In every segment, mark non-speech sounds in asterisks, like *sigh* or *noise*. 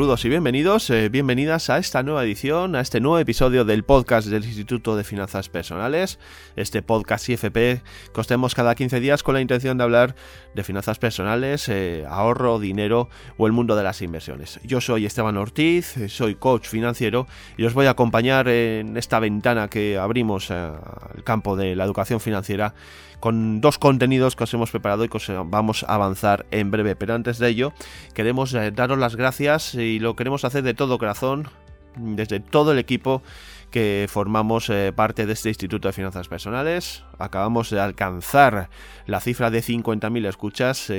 Saludos y bienvenidos, eh, bienvenidas a esta nueva edición, a este nuevo episodio del podcast del Instituto de Finanzas Personales, este podcast IFP que os tenemos cada 15 días con la intención de hablar de finanzas personales, eh, ahorro, dinero o el mundo de las inversiones. Yo soy Esteban Ortiz, eh, soy coach financiero y os voy a acompañar en esta ventana que abrimos al campo de la educación financiera con dos contenidos que os hemos preparado y que os vamos a avanzar en breve. Pero antes de ello, queremos daros las gracias y lo queremos hacer de todo corazón, desde todo el equipo que formamos eh, parte de este Instituto de Finanzas Personales. Acabamos de alcanzar la cifra de 50.000 escuchas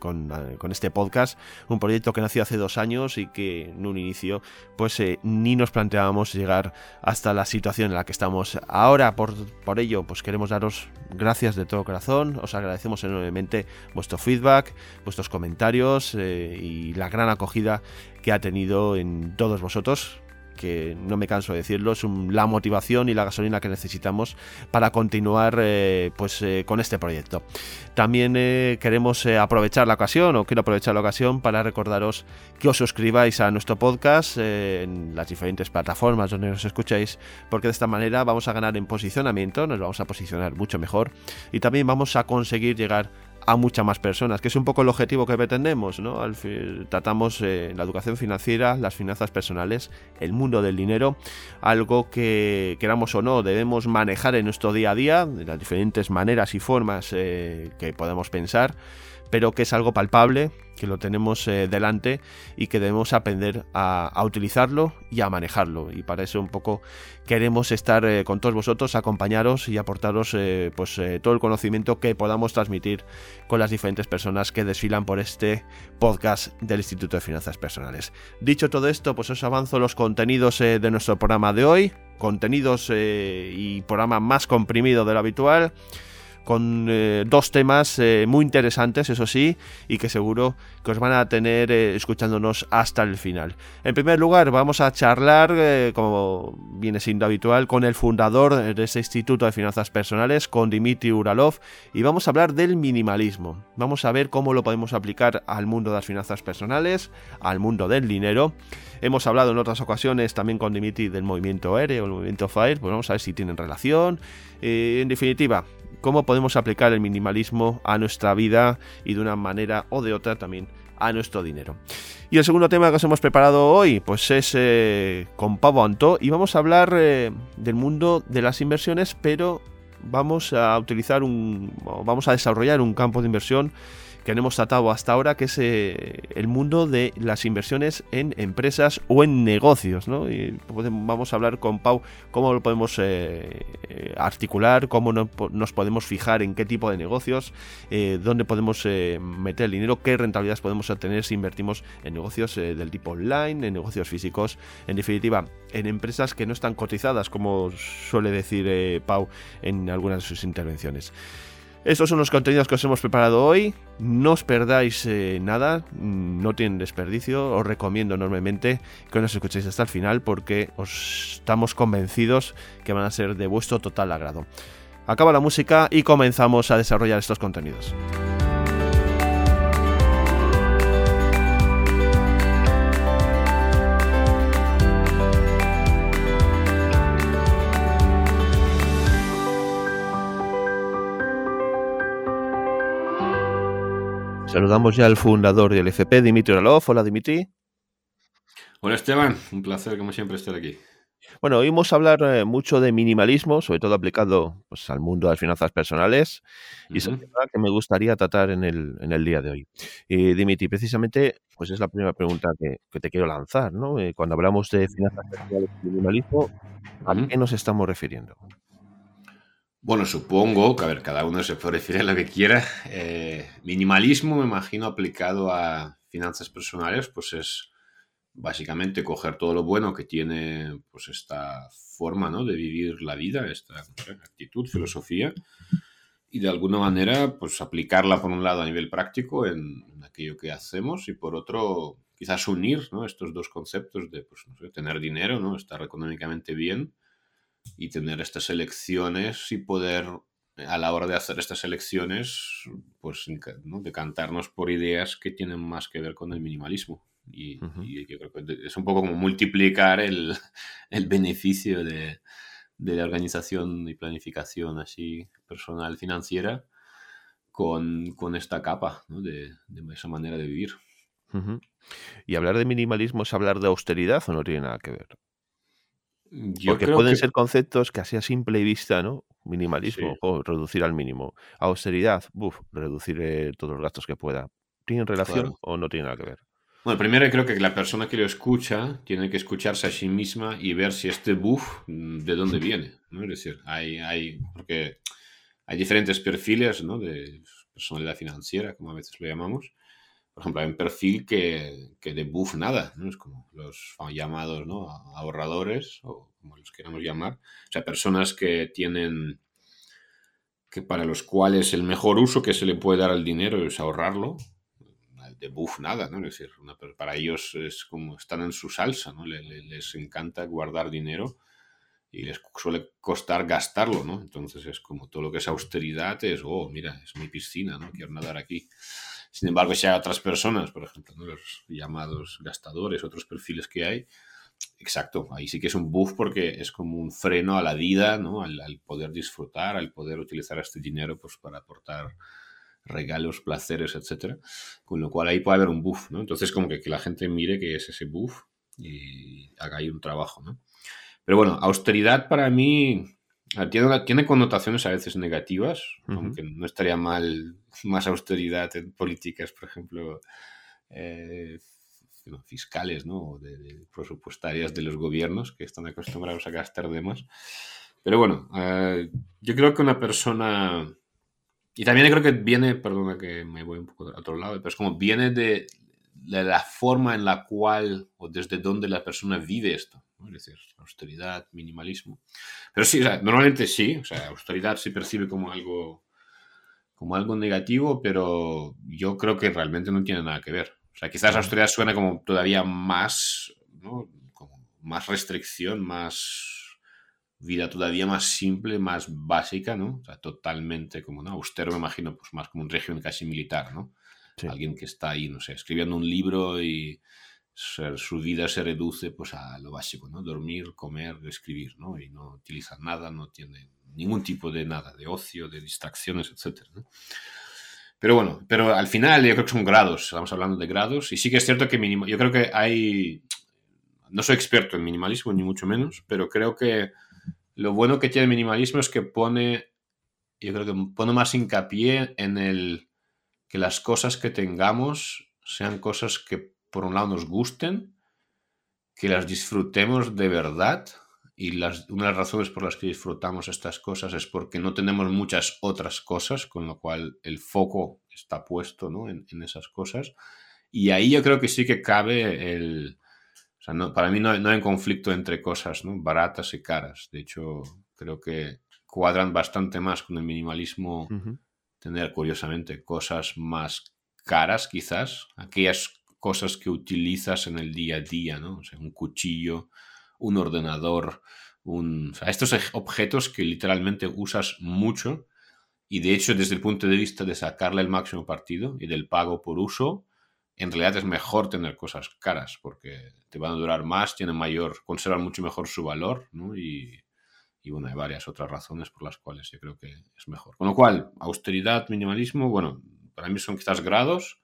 con, este podcast, un proyecto que nació hace dos años y que en un inicio pues eh, ni nos planteábamos llegar hasta la situación en la que estamos ahora. Por, ello pues queremos daros gracias de todo corazón, os agradecemos enormemente vuestro feedback, vuestros comentarios eh, y la gran acogida que ha tenido en todos vosotros que no me canso de decirlo, es la motivación y la gasolina que necesitamos para continuar eh, pues, eh, con este proyecto. También eh, queremos aprovechar la ocasión, o quiero aprovechar la ocasión para recordaros que os suscribáis a nuestro podcast en las diferentes plataformas donde nos escucháis, porque de esta manera vamos a ganar en posicionamiento, nos vamos a posicionar mucho mejor y también vamos a conseguir llegar a muchas más personas, que es un poco el objetivo que pretendemos, ¿no? Al tratamos eh, la educación financiera, las finanzas personales, el mundo del dinero, algo que queramos o no debemos manejar en nuestro día a día, de las diferentes maneras y formas eh, que podemos pensar pero que es algo palpable, que lo tenemos eh, delante y que debemos aprender a, utilizarlo y a manejarlo. Y para eso un poco queremos estar eh, con todos vosotros, acompañaros y aportaros eh, pues, todo el conocimiento que podamos transmitir con las diferentes personas que desfilan por este podcast del Instituto de Finanzas Personales. Dicho todo esto, pues os avanzo los contenidos de nuestro programa de hoy, contenidos y programa más comprimido de lo habitual con eh, dos temas eh, muy interesantes, eso sí, y que seguro que os van a tener eh, escuchándonos hasta el final. En primer lugar, vamos a charlar, como viene siendo habitual, con el fundador de este Instituto de Finanzas Personales, con Dimitri Uralov, y vamos a hablar del minimalismo. Vamos a ver cómo lo podemos aplicar al mundo de las finanzas personales, al mundo del dinero. Hemos hablado en otras ocasiones también con Dimitri del movimiento ERE o el movimiento FIRE, pues vamos a ver si tienen relación. en definitiva, cómo podemos aplicar el minimalismo a nuestra vida y de una manera o de otra también a nuestro dinero. Y el segundo tema que os hemos preparado hoy, pues es eh, con Pavo Antó y vamos a hablar eh, del mundo de las inversiones, pero vamos a utilizar un, vamos a desarrollar un campo de inversión que hemos tratado hasta ahora, que es eh, el mundo de las inversiones en empresas o en negocios. ¿no? Y vamos a hablar con Pau cómo lo podemos eh, eh, articular, cómo nos podemos fijar en qué tipo de negocios, dónde podemos meter el dinero, qué rentabilidades podemos obtener si invertimos en negocios del tipo online, en negocios físicos, en definitiva, en empresas que no están cotizadas, como suele decir Pau en algunas de sus intervenciones. Estos son los contenidos que os hemos preparado hoy. No os perdáis eh, nada, no tienen desperdicio. Os recomiendo enormemente que nos escuchéis hasta el final porque os estamos convencidos que van a ser de vuestro total agrado. Acaba la música y comenzamos a desarrollar estos contenidos. Saludamos ya al fundador del FP, Dimitri Oralov. Hola, Dimitri. Hola, Esteban. Un placer, como siempre, estar aquí. Bueno, oímos hablar eh, mucho de minimalismo, sobre todo aplicado pues, al mundo de las finanzas personales, y es un tema que me gustaría tratar en el, en el día de hoy. Y Dimitri, precisamente, pues es la primera pregunta que, te quiero lanzar, ¿no? Eh, cuando hablamos de finanzas personales y minimalismo, ¿a qué nos estamos refiriendo? Bueno, supongo que, a ver, cada uno se puede a lo que quiera. Eh, minimalismo, me imagino, aplicado a finanzas personales, pues es básicamente coger todo lo bueno que tiene pues esta forma ¿no? de vivir la vida, esta actitud, filosofía, y de alguna manera pues aplicarla por un lado a nivel práctico en, aquello que hacemos y por otro quizás unir ¿no? estos dos conceptos de pues, tener dinero, ¿no? estar económicamente bien y tener estas elecciones y poder a la hora de hacer estas elecciones, pues ¿no? decantarnos por ideas que tienen más que ver con el minimalismo. Y, yo creo que es un poco como multiplicar el, *laughs* beneficio de, la organización y planificación así personal financiera con, esta capa, de, esa manera de vivir. ¿Y hablar de minimalismo es hablar de austeridad o no tiene nada que ver? Porque pueden ser conceptos que así a simple vista, ¿no? Minimalismo o reducir al mínimo. Austeridad, buf, reducir eh, todos los gastos que pueda. ¿Tienen relación o no tiene nada que ver? Bueno, primero creo que la persona que lo escucha tiene que escucharse a sí misma y ver si este buff mm, de dónde *laughs* viene. ¿no? Es decir, hay, hay, porque hay diferentes perfiles ¿no? de personalidad financiera, como a veces lo llamamos. Por ejemplo, hay un perfil que, que de buff nada, ¿no? Es como los llamados ¿no? ahorradores, o como los queramos llamar. O sea, personas que tienen, que para los cuales el mejor uso que se le puede dar al dinero es ahorrarlo. De buff nada, ¿no? Es decir, para ellos es como están en su salsa, ¿no? Les, les encanta guardar dinero y les suele costar gastarlo, ¿no? Entonces es como todo lo que es austeridad es, oh, mira, es mi piscina, ¿no? Quiero nadar aquí. Sin embargo, si hay otras personas, por ejemplo, los llamados gastadores, otros perfiles que hay, exacto, ahí sí que es un buff porque es como un freno a la vida, ¿no? Al, poder disfrutar, al poder utilizar este dinero pues, para aportar regalos, placeres, etcétera. Con lo cual ahí puede haber un buff, ¿no? Entonces, como que, que la gente mire que es ese buff y haga ahí un trabajo, ¿no? Pero bueno, austeridad para mí tiene, tiene connotaciones a veces negativas, aunque no estaría mal más austeridad en políticas, por ejemplo, eh, fiscales ¿no? o de, presupuestarias de los gobiernos que están acostumbrados a gastar de más. Pero bueno, eh, yo creo que una persona... Y también creo que viene, perdona que me voy un poco a otro lado, pero es como viene de, de la forma en la cual o desde donde la persona vive esto. Es decir, austeridad, minimalismo. Pero sí, normalmente sí, o sea, austeridad se percibe como algo, como algo negativo, pero yo creo que realmente no tiene nada que ver. O sea, quizás austeridad suena como todavía más, ¿no? Como más restricción, más vida todavía más simple, más básica, ¿no? O sea, totalmente como, ¿no? Austero me imagino, pues más como un régimen casi militar, ¿no? Alguien que está ahí, no sé, escribiendo un libro y su vida se reduce pues a lo básico, ¿no? Dormir, comer, escribir, ¿no? Y no utiliza nada, no tiene ningún tipo de nada, de ocio, de distracciones, etc. Pero bueno, pero al final yo creo que son grados, estamos hablando de grados, y sí que es cierto que yo creo que hay, no soy experto en minimalismo, ni mucho menos, pero creo que lo bueno que tiene el minimalismo es que pone, yo creo que pone más hincapié en el que las cosas que tengamos sean cosas que por un lado nos gusten, que las disfrutemos de verdad. Y las, una de las razones por las que disfrutamos estas cosas es porque no tenemos muchas otras cosas, con lo cual el foco está puesto en, esas cosas. Y ahí yo creo que sí que cabe el... O sea, no, para mí no, hay conflicto entre cosas ¿no? baratas y caras. De hecho, creo que cuadran bastante más con el minimalismo tener, curiosamente, cosas más caras quizás, aquellas cosas que utilizas en el día a día, ¿no? O sea, un cuchillo, un ordenador, un... estos objetos que literalmente usas mucho y de hecho desde el punto de vista de sacarle el máximo partido y del pago por uso, en realidad es mejor tener cosas caras porque te van a durar más, tienen mayor, conservan mucho mejor su valor, ¿no? Y, y bueno, hay varias otras razones por las cuales yo creo que es mejor. Con lo cual, austeridad, minimalismo, bueno, para mí son quizás grados,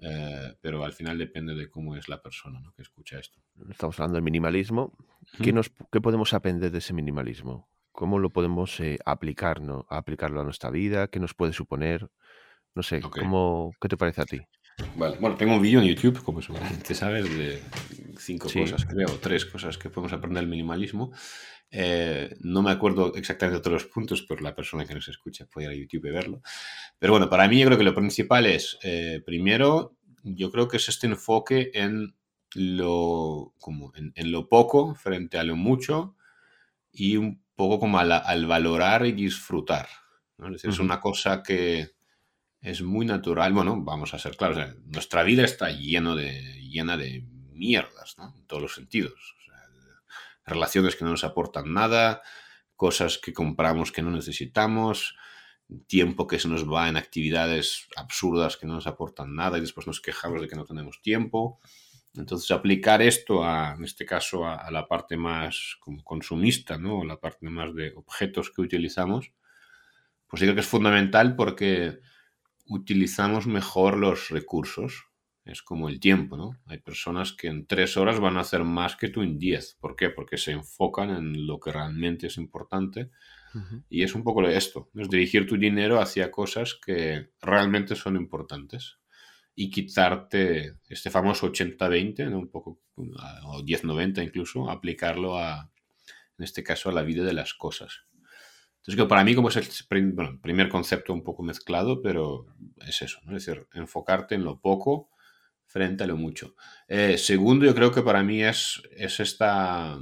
eh, pero al final depende de cómo es la persona que escucha esto. Estamos hablando del minimalismo. ¿Qué, nos, ¿Qué, podemos aprender de ese minimalismo? ¿Cómo lo podemos eh, aplicar, ¿no? aplicarlo a nuestra vida? ¿Qué nos puede suponer? No sé, ¿cómo, ¿qué te parece a ti? Bueno, tengo un vídeo en YouTube, como seguramente sabes, de cinco cosas, creo, tres cosas que podemos aprender del minimalismo. Eh, no me acuerdo exactamente de todos los puntos, pero la persona que nos escucha puede ir a YouTube y verlo. Pero bueno, para mí yo creo que lo principal es, eh, primero, yo creo que es este enfoque en lo, como en, lo poco frente a lo mucho y un poco como al, valorar y disfrutar. Es, una cosa que es muy natural. Bueno, vamos a ser claros, nuestra vida está lleno de, llena de mierdas, En todos los sentidos relaciones que no nos aportan nada, cosas que compramos que no necesitamos, tiempo que se nos va en actividades absurdas que no nos aportan nada y después nos quejamos de que no tenemos tiempo. Entonces, aplicar esto, a, en este caso, a, la parte más como consumista, ¿no? la parte más de objetos que utilizamos, pues creo que es fundamental porque utilizamos mejor los recursos. Es como el tiempo, ¿no? Hay personas que en tres horas van a hacer más que tú en diez. ¿Por qué? Porque se enfocan en lo que realmente es importante. Y es un poco esto, es dirigir tu dinero hacia cosas que realmente son importantes y quitarte este famoso 80-20, ¿no? un poco, o 10-90 incluso, aplicarlo a, en este caso, a la vida de las cosas. Entonces, que para mí como es el primer concepto un poco mezclado, pero es eso, ¿no? es decir, enfocarte en lo poco frente a lo mucho. Eh, segundo, yo creo que para mí es, es esta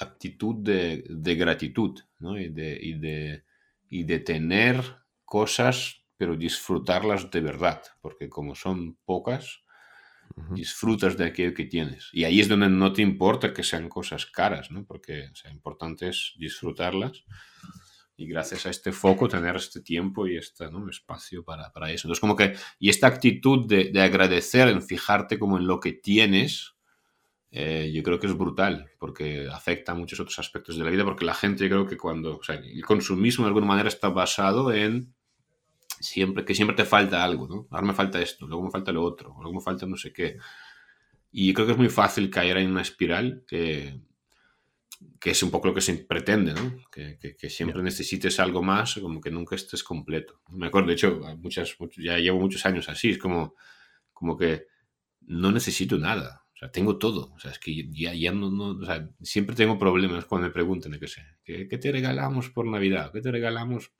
actitud de, de gratitud ¿no? y, de, y, de, y de tener cosas, pero disfrutarlas de verdad, porque como son pocas, disfrutas de aquello que tienes. Y ahí es donde no te importa que sean cosas caras, ¿no? porque o importante es disfrutarlas y gracias a este foco tener este tiempo y este ¿no? espacio para, para, eso. Entonces, como que, y esta actitud de, de, agradecer, en fijarte como en lo que tienes, eh, yo creo que es brutal, porque afecta a muchos otros aspectos de la vida, porque la gente, yo creo que cuando, o sea, el consumismo de alguna manera está basado en siempre, que siempre te falta algo, ¿no? Ahora me falta esto, luego me falta lo otro, luego me falta no sé qué. Y creo que es muy fácil caer en una espiral que, que es un poco lo que se pretende, ¿no? Que, que, siempre necesites algo más, como que nunca estés completo. Me acuerdo, de hecho, muchas, ya llevo muchos años así, es como, como que no necesito nada. O sea, tengo todo. O sea, es que ya, ya no, no, o sea, siempre tengo problemas cuando me preguntan, qué sé, ¿qué, te regalamos por Navidad? ¿Qué te regalamos?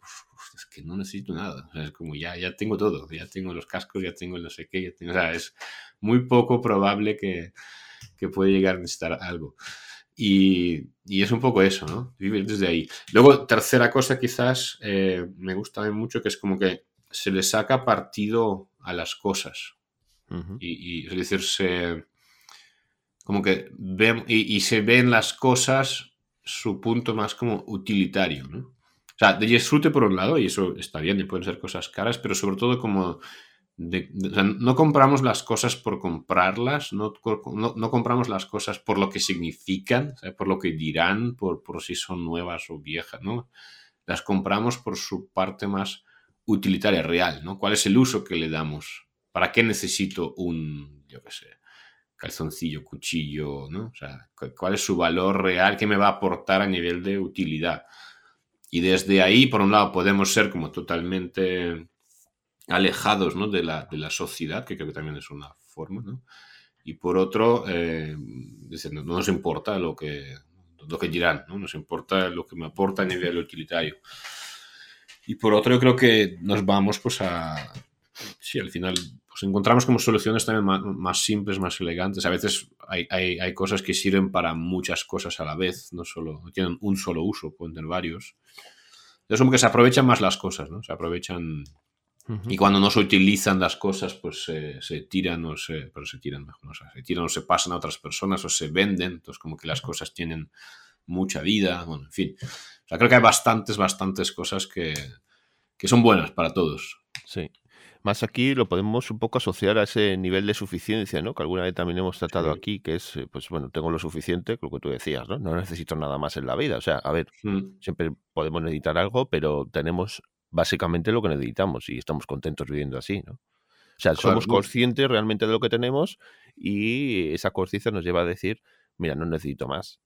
es que no necesito nada. O sea, es como ya, ya tengo todo. Ya tengo los cascos, ya tengo no sé qué. Ya tengo, o sea, es muy poco probable que, que pueda llegar a necesitar algo. Y, y, es un poco eso, ¿no? Vivir desde ahí. Luego, tercera cosa quizás eh, me gusta mucho, que es como que se le saca partido a las cosas. y, y, es decir, se, como que ven, y, y, se ven las cosas su punto más como utilitario, ¿no? O sea, de disfrute por un lado, y eso está bien, y pueden ser cosas caras, pero sobre todo como no compramos las cosas por comprarlas, no, no, compramos las cosas por lo que significan, por lo que dirán, por, por, si son nuevas o viejas, ¿no? Las compramos por su parte más utilitaria, real, ¿no? ¿Cuál es el uso que le damos? ¿Para qué necesito un, yo qué sé, calzoncillo, cuchillo, ¿no? O sea, ¿cuál es su valor real que me va a aportar a nivel de utilidad? Y desde ahí, por un lado, podemos ser como totalmente alejados ¿no? de, la, de, la, sociedad, que creo que también es una forma, ¿no? Y por otro, eh, no, nos importa lo que, lo que dirán, ¿no? nos importa lo que me aporta a nivel utilitario. Y por otro, yo creo que nos vamos pues a... Sí, al final pues encontramos como soluciones también más, más simples, más elegantes. A veces hay, hay, hay, cosas que sirven para muchas cosas a la vez, no solo tienen un solo uso, pueden tener varios. Es como que se aprovechan más las cosas, ¿no? Se aprovechan y cuando no se utilizan las cosas, pues se tiran o se, pero se tiran mejor, se tiran o se pasan a otras personas o se venden. Entonces, como que las cosas tienen mucha vida. Bueno, en fin. O sea, creo que hay bastantes, bastantes cosas que, que son buenas para todos. Sí. Más aquí lo podemos un poco asociar a ese nivel de suficiencia, ¿no? Que alguna vez también hemos tratado aquí, que es, pues bueno, tengo lo suficiente, lo que tú decías, ¿no? No necesito nada más en la vida. O sea, a ver, mm. siempre podemos necesitar algo, pero tenemos básicamente lo que necesitamos y estamos contentos viviendo así, ¿no? O sea, somos conscientes realmente de lo que tenemos y esa conciencia nos lleva a decir, mira, no necesito más.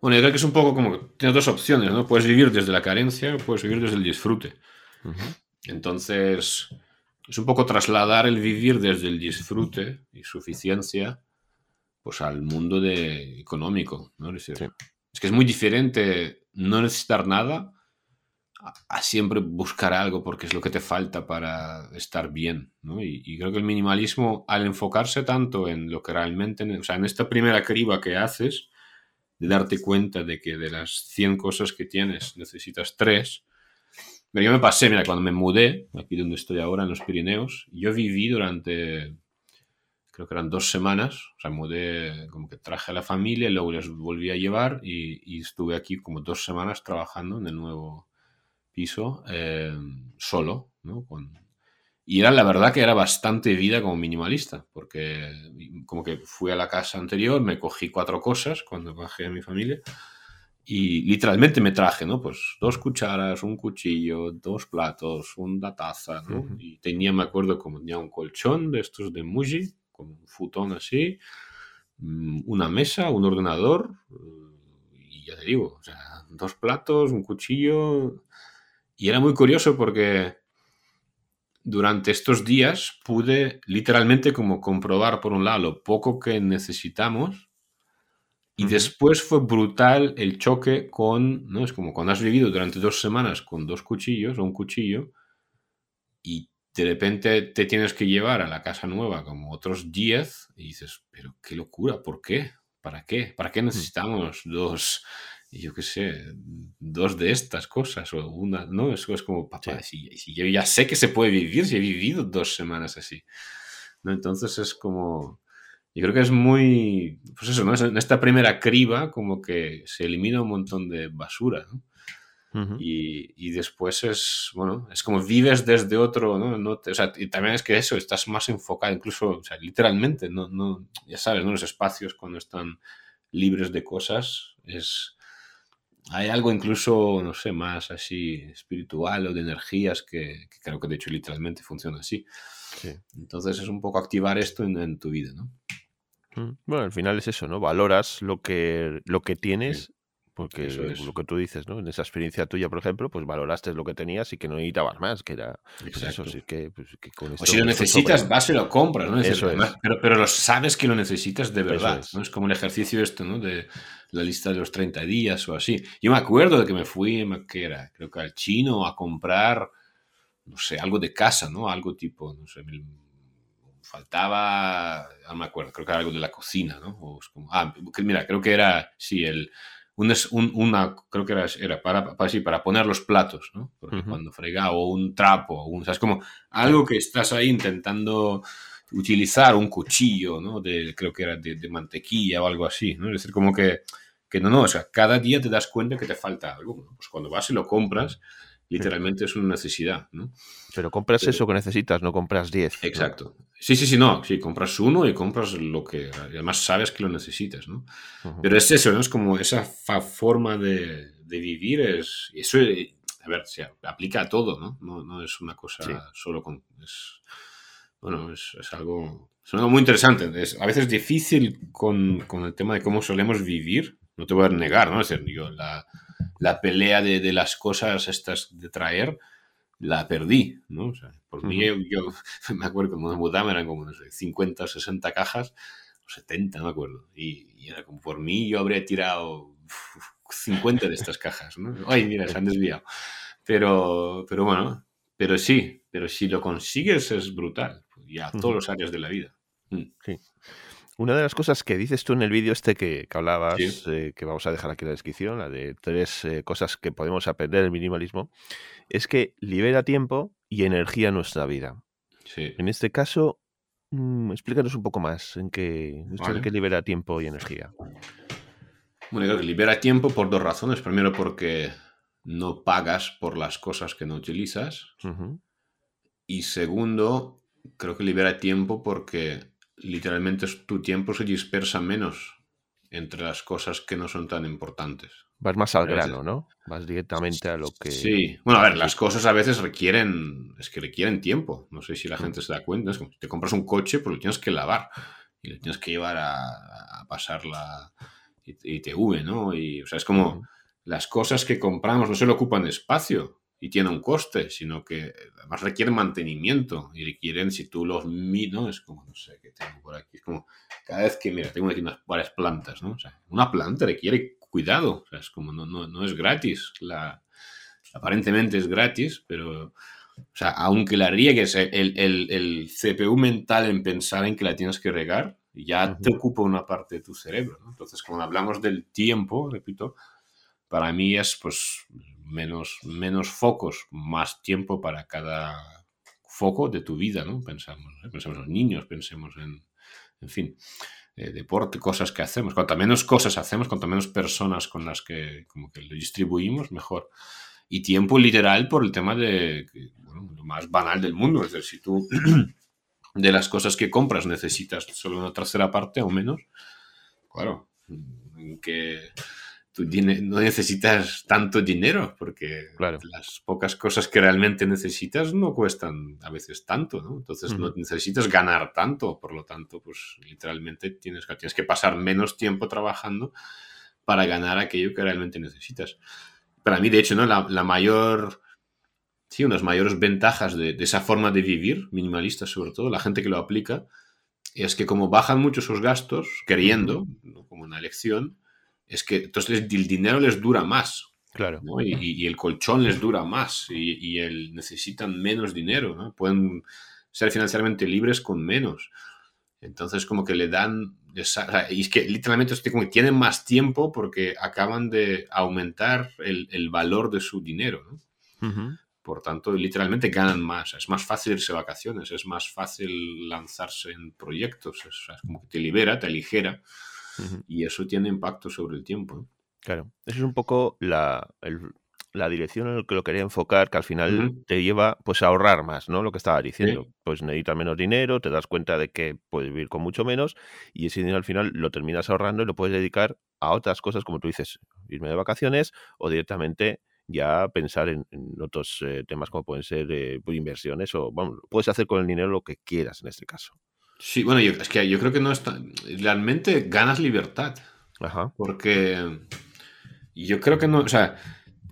Bueno, yo creo que es un poco como, tienes dos opciones, ¿no? Puedes vivir desde la carencia o puedes vivir desde el disfrute. Entonces, es un poco trasladar el vivir desde el disfrute y suficiencia, pues al mundo de económico, ¿no? Es, decir, es que es muy diferente no necesitar nada a, siempre buscar algo porque es lo que te falta para estar bien. ¿no? Y, creo que el minimalismo, al enfocarse tanto en lo que realmente, o sea, en esta primera criba que haces, de darte cuenta de que de las 100 cosas que tienes necesitas 3. Pero yo me pasé, mira, cuando me mudé, aquí donde estoy ahora, en los Pirineos, yo viví durante, creo que eran dos semanas, o sea, mudé, como que traje a la familia, y luego les volví a llevar y, y estuve aquí como dos semanas trabajando en el nuevo, piso eh, solo, ¿no? Con, Y era la verdad que era bastante vida como minimalista, porque como que fui a la casa anterior, me cogí cuatro cosas cuando bajé a mi familia y literalmente me traje, ¿no? Pues dos cucharas, un cuchillo, dos platos, una taza, ¿no? Y tenía, me acuerdo, como tenía un colchón de estos de Muji, con un futón así, mm, una mesa, un ordenador, y ya te digo, o sea, dos platos, un cuchillo. Y era muy curioso porque durante estos días pude literalmente como comprobar por un lado lo poco que necesitamos y después fue brutal el choque con, ¿no? Es como cuando has vivido durante dos semanas con dos cuchillos o un cuchillo y de repente te tienes que llevar a la casa nueva como otros 10 y dices, pero qué locura, ¿por qué? ¿Para qué? ¿Para qué necesitamos dos, yo qué sé, dos de estas cosas o una? No, eso es como, papá, si, si, yo ya sé que se puede vivir, si he vivido dos semanas así. ¿no? Entonces es como, yo creo que es muy, pues eso, ¿no? En esta primera criba como que se elimina un montón de basura, ¿no? y, y, después es, bueno, es como vives desde otro, ¿no? no o sea, y también es que eso, estás más enfocado, incluso, o sea, literalmente, no, no, ya sabes, ¿no? Los espacios cuando están libres de cosas, es, hay algo incluso, no sé, más así espiritual o de energías que, que creo que de hecho literalmente funciona así. Sí. Entonces es un poco activar esto en, en tu vida, ¿no? Bueno, al final es eso, ¿no? Valoras lo que, lo que tienes, porque lo que tú dices, ¿no? En esa experiencia tuya, por ejemplo, pues valoraste lo que tenías y que no necesitabas más, que era pues eso, sí que, pues, que con esto, o si lo necesitas, vas y lo compras, ¿no? Eso es. pero, pero lo sabes que lo necesitas de verdad, es. ¿no? Es como el ejercicio esto, ¿no? De la lista de los 30 días o así. Yo me acuerdo de que me fui, ¿qué era? Creo que al chino a comprar, no sé, algo de casa, ¿no? Algo tipo, no sé, faltaba, no me acuerdo, creo que era algo de la cocina, ¿no? O como, ah, mira, creo que era, sí, el, un, una, creo que era, era para, para, sí, para poner los platos, ¿no? Porque cuando frega, o un trapo, un, o sea, es como algo que estás ahí intentando utilizar, un cuchillo, ¿no? De, creo que era de, de mantequilla o algo así, ¿no? Es decir, como que, que no, no, o sea, cada día te das cuenta que te falta algo, ¿no? Pues cuando vas y lo compras, literalmente es una necesidad, ¿no? Pero compras eso que necesitas, no compras 10. Exacto. Sí, sí, sí, no, sí, compras uno y compras lo que además sabes que lo necesitas, ¿no? Pero es eso, ¿no? Es como esa forma de, de, vivir, es, eso, a ver, se aplica a todo, ¿no? No, no es una cosa solo con... Es, bueno, es, es, algo, es algo muy interesante. Es, a veces difícil con, con el tema de cómo solemos vivir, no te voy a negar, ¿no? Es decir, yo la la pelea de, de, las cosas estas de traer, la perdí, ¿no? O sea, por mí, yo, *laughs* me acuerdo que cuando me mudaba eran como, no sé, 50 o 60 cajas, o 70, no me acuerdo. Y, era como, por mí yo habría tirado 50 de estas cajas, ¿no? *laughs* Ay, mira, se han desviado. Pero, pero bueno, pero sí, pero si lo consigues es brutal, ya a todos los áreas de la vida. Mm. Sí. Una de las cosas que dices tú en el vídeo este que, que hablabas, eh, que vamos a dejar aquí en la descripción, la de tres eh, cosas que podemos aprender del minimalismo, es que libera tiempo y energía en nuestra vida. Sí. En este caso, mmm, explícanos un poco más en qué, vale. en qué libera tiempo y energía. Bueno, creo que libera tiempo por dos razones. Primero, porque no pagas por las cosas que no utilizas. Uh -huh. Y segundo, creo que libera tiempo porque literalmente tu tiempo se dispersa menos entre las cosas que no son tan importantes. Vas más al grano, ¿no? Vas directamente a lo que... Sí, bueno, a ver, las cosas a veces requieren, es que requieren tiempo. No sé si la gente se da cuenta. Es como, te compras un coche, pero lo tienes que lavar y lo tienes que llevar a, a pasar la ITV, ¿no? Y, o sea, es como las cosas que compramos no solo ocupan espacio, y tiene un coste, sino que además requieren mantenimiento y requieren, si tú los miras, ¿no? es como, no sé, qué tengo por aquí, es como, cada vez que, mira, tengo aquí unas varias plantas, ¿no? O sea, una planta requiere cuidado, o sea, es como, no, no, no es gratis, la, aparentemente es gratis, pero, o sea, aunque la riegues, el, el, el CPU mental en pensar en que la tienes que regar, ya te ocupa una parte de tu cerebro, ¿no? Entonces, cuando hablamos del tiempo, repito, para mí es, pues, menos, menos focos, más tiempo para cada foco de tu vida, ¿no? Pensamos, ¿eh? pensemos en los niños, pensemos en, en fin, eh, deporte, cosas que hacemos. Cuanto menos cosas hacemos, cuanto menos personas con las que como que lo distribuimos, mejor. y tiempo literal por el tema de bueno, lo más banal del mundo. Es decir, si tú *clears throat* de las cosas que compras necesitas solo una tercera parte o menos, claro, que tú no necesitas tanto dinero porque las pocas cosas que realmente necesitas no cuestan a veces tanto, ¿no? Entonces no necesitas ganar tanto, por lo tanto, pues literalmente tienes que, tienes que pasar menos tiempo trabajando para ganar aquello que realmente necesitas. Para mí, de hecho, ¿no? La, mayor, sí, unas mayores ventajas de, esa forma de vivir, minimalista sobre todo, la gente que lo aplica, es que como bajan mucho sus gastos, queriendo, como una elección, es que entonces el dinero les dura más. Claro. Y, el colchón les dura más y, el, necesitan menos dinero, ¿no? Pueden ser financieramente libres con menos. Entonces, como que le dan. y es que literalmente como que tienen más tiempo porque acaban de aumentar el, valor de su dinero. ¿no? Por tanto, literalmente ganan más. Es más fácil irse a vacaciones, es más fácil lanzarse en proyectos. Es, como que te libera, te aligera y eso tiene impacto sobre el tiempo. Claro, eso es un poco la, dirección en la que lo quería enfocar, que al final te lleva pues a ahorrar más, ¿no? Lo que estaba diciendo. Pues necesitas menos dinero, te das cuenta de que puedes vivir con mucho menos y ese dinero al final lo terminas ahorrando y lo puedes dedicar a otras cosas, como tú dices, irme de vacaciones o directamente ya pensar en, otros eh, temas como pueden ser eh, inversiones o, bueno, puedes hacer con el dinero lo que quieras en este caso. Sí, bueno, es que yo creo que no está. Realmente ganas libertad. Ajá. Porque yo creo que no. O sea,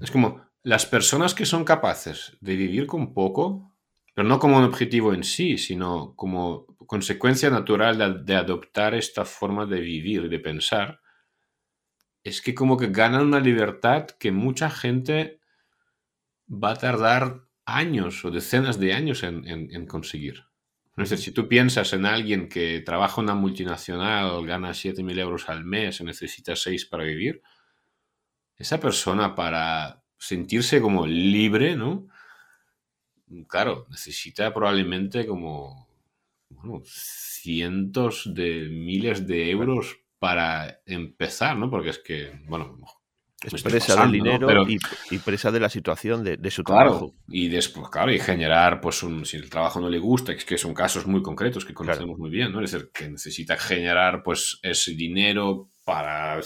es como las personas que son capaces de vivir con poco, pero no como un objetivo en sí, sino como consecuencia natural de, adoptar esta forma de vivir, de pensar, es que como que ganan una libertad que mucha gente va a tardar años o decenas de años en conseguir. Es decir, si tú piensas en alguien que trabaja en una multinacional, gana 7.000 euros al mes y necesita 6 para vivir, esa persona para sentirse como libre, ¿no? Claro, necesita probablemente como cientos de miles de euros para empezar, ¿no? Porque es que, bueno, es presa del dinero y, presa de la situación de, su trabajo. Y después, claro, y generar, pues, un, si el trabajo no le gusta, es que son casos muy concretos que conocemos muy bien, ¿no? Es decir, que necesita generar, pues, ese dinero para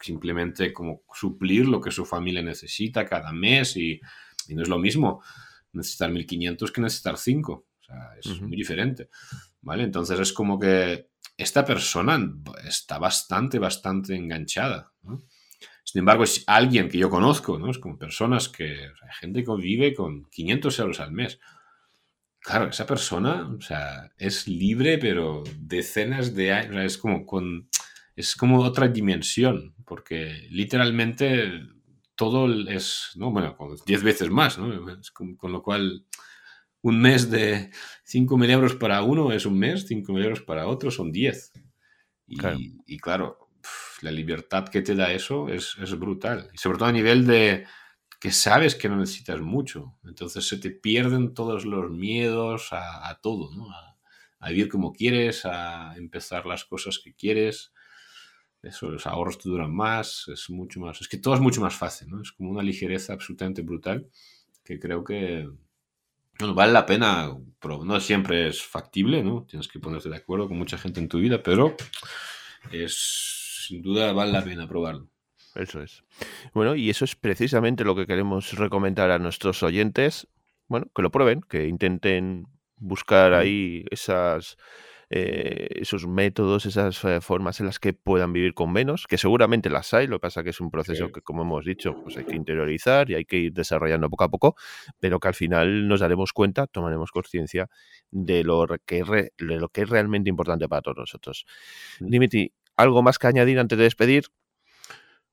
simplemente como suplir lo que su familia necesita cada mes y, no es lo mismo necesitar 1.500 que necesitar 5. O sea, es muy diferente, ¿vale? Entonces es como que esta persona está bastante, bastante enganchada. Sin embargo, es alguien que yo conozco, ¿no? Es como personas que, hay gente que vive con 500 euros al mes. Claro, esa persona, o sea, es libre, pero decenas de años, es como con, es como otra dimensión, porque literalmente todo es, ¿no? Bueno, 10 veces más, ¿no? Con, lo cual, un mes de 5.000 euros para uno es un mes, 5.000 euros para otro son 10. y claro, la libertad que te da eso es, brutal. Y sobre todo a nivel de que sabes que no necesitas mucho. Entonces se te pierden todos los miedos a, todo, ¿no? A, vivir como quieres, a empezar las cosas que quieres. Eso, los ahorros te duran más, es mucho más. Es que todo es mucho más fácil. Es como una ligereza absolutamente brutal que creo que bueno, vale la pena, pero no siempre es factible, ¿no? Tienes que ponerte de acuerdo con mucha gente en tu vida, pero es sin duda vale la pena probarlo. Eso es. Bueno, y eso es precisamente lo que queremos recomendar a nuestros oyentes. Bueno, que lo prueben, que intenten buscar ahí esas, eh, esos métodos, esas eh, formas en las que puedan vivir con menos, que seguramente las hay, lo que pasa que es un proceso que, como hemos dicho, pues hay que interiorizar y hay que ir desarrollando poco a poco, pero que al final nos daremos cuenta, tomaremos conciencia de, lo que de lo que es realmente importante para todos nosotros. Dimitri, ¿Algo más que añadir antes de despedir?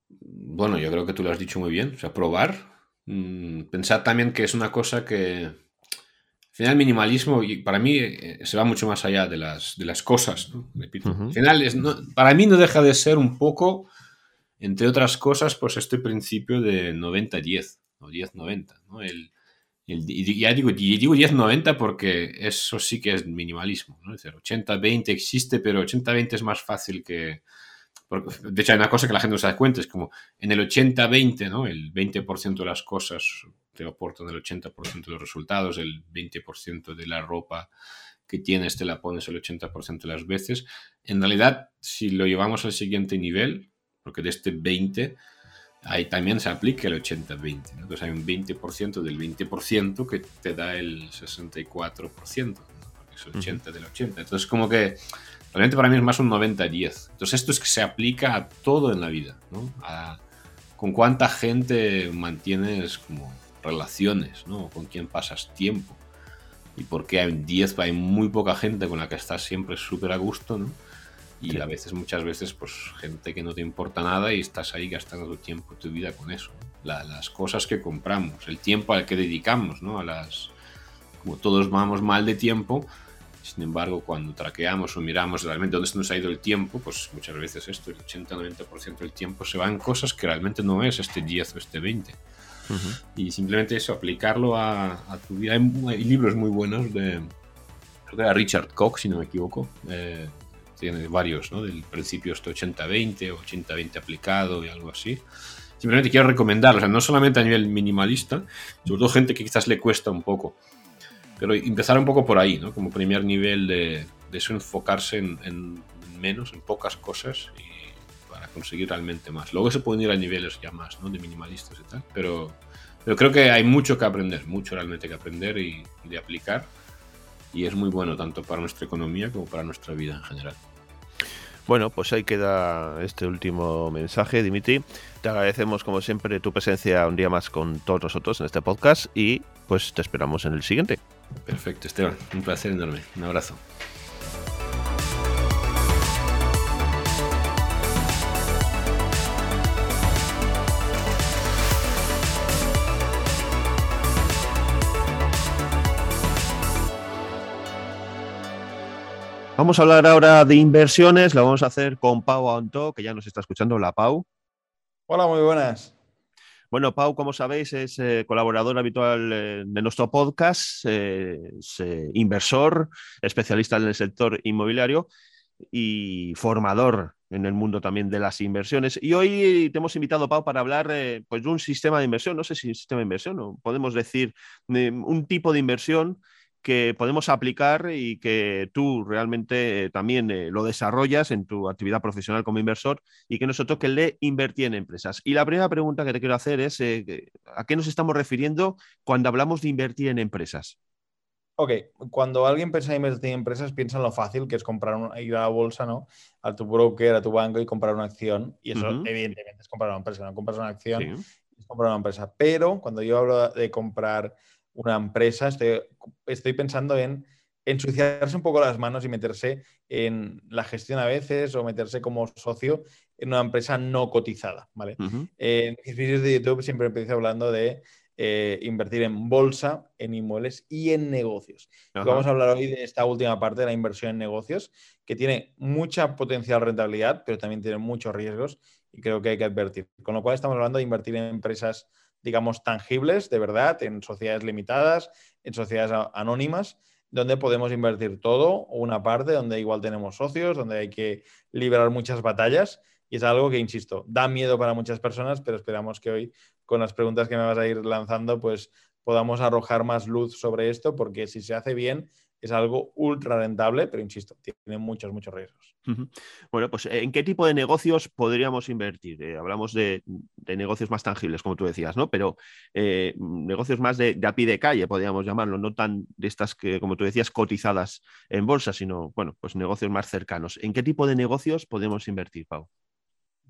Bueno, yo creo que tú lo has dicho muy bien. O sea, probar. Mm, pensar también que es una cosa que. Al final, minimalismo, y para mí, eh, se va mucho más allá de las, de las cosas. Al final, es, para mí no deja de ser un poco, entre otras cosas, pues este principio de 90-10 o 10-90. ¿no? El, y ya digo, digo 10-90 porque eso sí que es minimalismo. ¿no? Es decir, 80-20 existe, pero 80-20 es más fácil que... de hecho, hay una cosa que la gente no se da cuenta, es como en el 80-20, ¿no? el 20% de las cosas te aportan el 80% de los resultados, el 20% de la ropa que tienes te la pones el 80% de las veces. En realidad, si lo llevamos al siguiente nivel, porque de este 20 ahí también se aplica el 80-20. Entonces hay un 20% del 20% que te da el 64%, porque es el 80 del 80. Entonces como que realmente para mí es más un 90-10. Entonces esto es que se aplica a todo en la vida, ¿no? con cuánta gente mantienes como relaciones, ¿no? Con quién pasas tiempo. Y porque hay 10, hay muy poca gente con la que estás siempre súper a gusto, ¿no? Y a veces, muchas veces, pues gente que no te importa nada y estás ahí gastando tu tiempo, tu vida con eso. las cosas que compramos, el tiempo al que dedicamos, ¿no? A las, como todos vamos mal de tiempo, sin embargo, cuando traqueamos o miramos realmente dónde se nos ha ido el tiempo, pues muchas veces esto, el 80-90% del tiempo se va en cosas que realmente no es este 10 o este 20. Y simplemente eso, aplicarlo a, tu vida. Hay, libros muy buenos de, creo que era Richard Koch, si no me equivoco. Eh, tiene varios, ¿no? Del principio este 80-20 o 80-20 aplicado y algo así. Simplemente quiero recomendarlo, o sea, no solamente a nivel minimalista, sobre todo gente que quizás le cuesta un poco, pero empezar un poco por ahí, ¿no? Como primer nivel de, de eso, enfocarse en, en, menos, en pocas cosas y para conseguir realmente más. Luego se pueden ir a niveles ya más, ¿no? De minimalistas y tal, pero, pero creo que hay mucho que aprender, mucho realmente que aprender y de aplicar y es muy bueno tanto para nuestra economía como para nuestra vida en general. Bueno, pues ahí queda este último mensaje, Dimitri. Te agradecemos como siempre tu presencia un día más con todos nosotros en este podcast y pues te esperamos en el siguiente. Perfecto, Esteban. Un placer enorme. Un abrazo. Vamos a hablar ahora de inversiones, lo vamos a hacer con Pau Anto, que ya nos está escuchando. Hola, Pau. Hola, muy buenas. Bueno, Pau, como sabéis, es eh, colaborador habitual eh, de nuestro podcast, eh, es inversor, especialista en el sector inmobiliario y formador en el mundo también de las inversiones. Y hoy te hemos invitado, Pau, para hablar pues, de un sistema de inversión, no sé si un sistema de inversión o podemos decir un tipo de inversión que podemos aplicar y que tú realmente eh, también eh, lo desarrollas en tu actividad profesional como inversor y que nosotros que le invertir en empresas. Y la primera pregunta que te quiero hacer es, eh, ¿a qué nos estamos refiriendo cuando hablamos de invertir en empresas? Ok, cuando alguien piensa en invertir en empresas, piensa en lo fácil que es comprar una, ir a la bolsa, ¿no? A tu broker, a tu banco y comprar una acción. Y eso, evidentemente, es comprar una empresa. No compras una acción, es comprar una empresa. Pero cuando yo hablo de comprar una empresa, estoy, estoy pensando en ensuciarse un poco las manos y meterse en la gestión a veces o meterse como socio en una empresa no cotizada, ¿vale? En mis vídeos de YouTube siempre empiezo hablando de eh, invertir en bolsa, en inmuebles y en negocios. Vamos a hablar hoy de esta última parte de la inversión en negocios, que tiene mucha potencial rentabilidad, pero también tiene muchos riesgos y creo que hay que advertir. Con lo cual estamos hablando de invertir en empresas digamos, tangibles, de verdad, en sociedades limitadas, en sociedades anónimas, donde podemos invertir todo o una parte, donde igual tenemos socios, donde hay que librar muchas batallas. Y es algo que, insisto, da miedo para muchas personas, pero esperamos que hoy, con las preguntas que me vas a ir lanzando, pues podamos arrojar más luz sobre esto, porque si se hace bien, es algo ultra rentable, pero insisto, tiene muchos, muchos riesgos. Bueno, pues ¿en qué tipo de negocios podríamos invertir? Eh, hablamos de, negocios más tangibles, como tú decías, ¿no? Pero eh, negocios más de, a pie de calle, podríamos llamarlo, no tan de estas que, como tú decías, cotizadas en bolsa, sino, bueno, pues negocios más cercanos. ¿En qué tipo de negocios podemos invertir, Pau?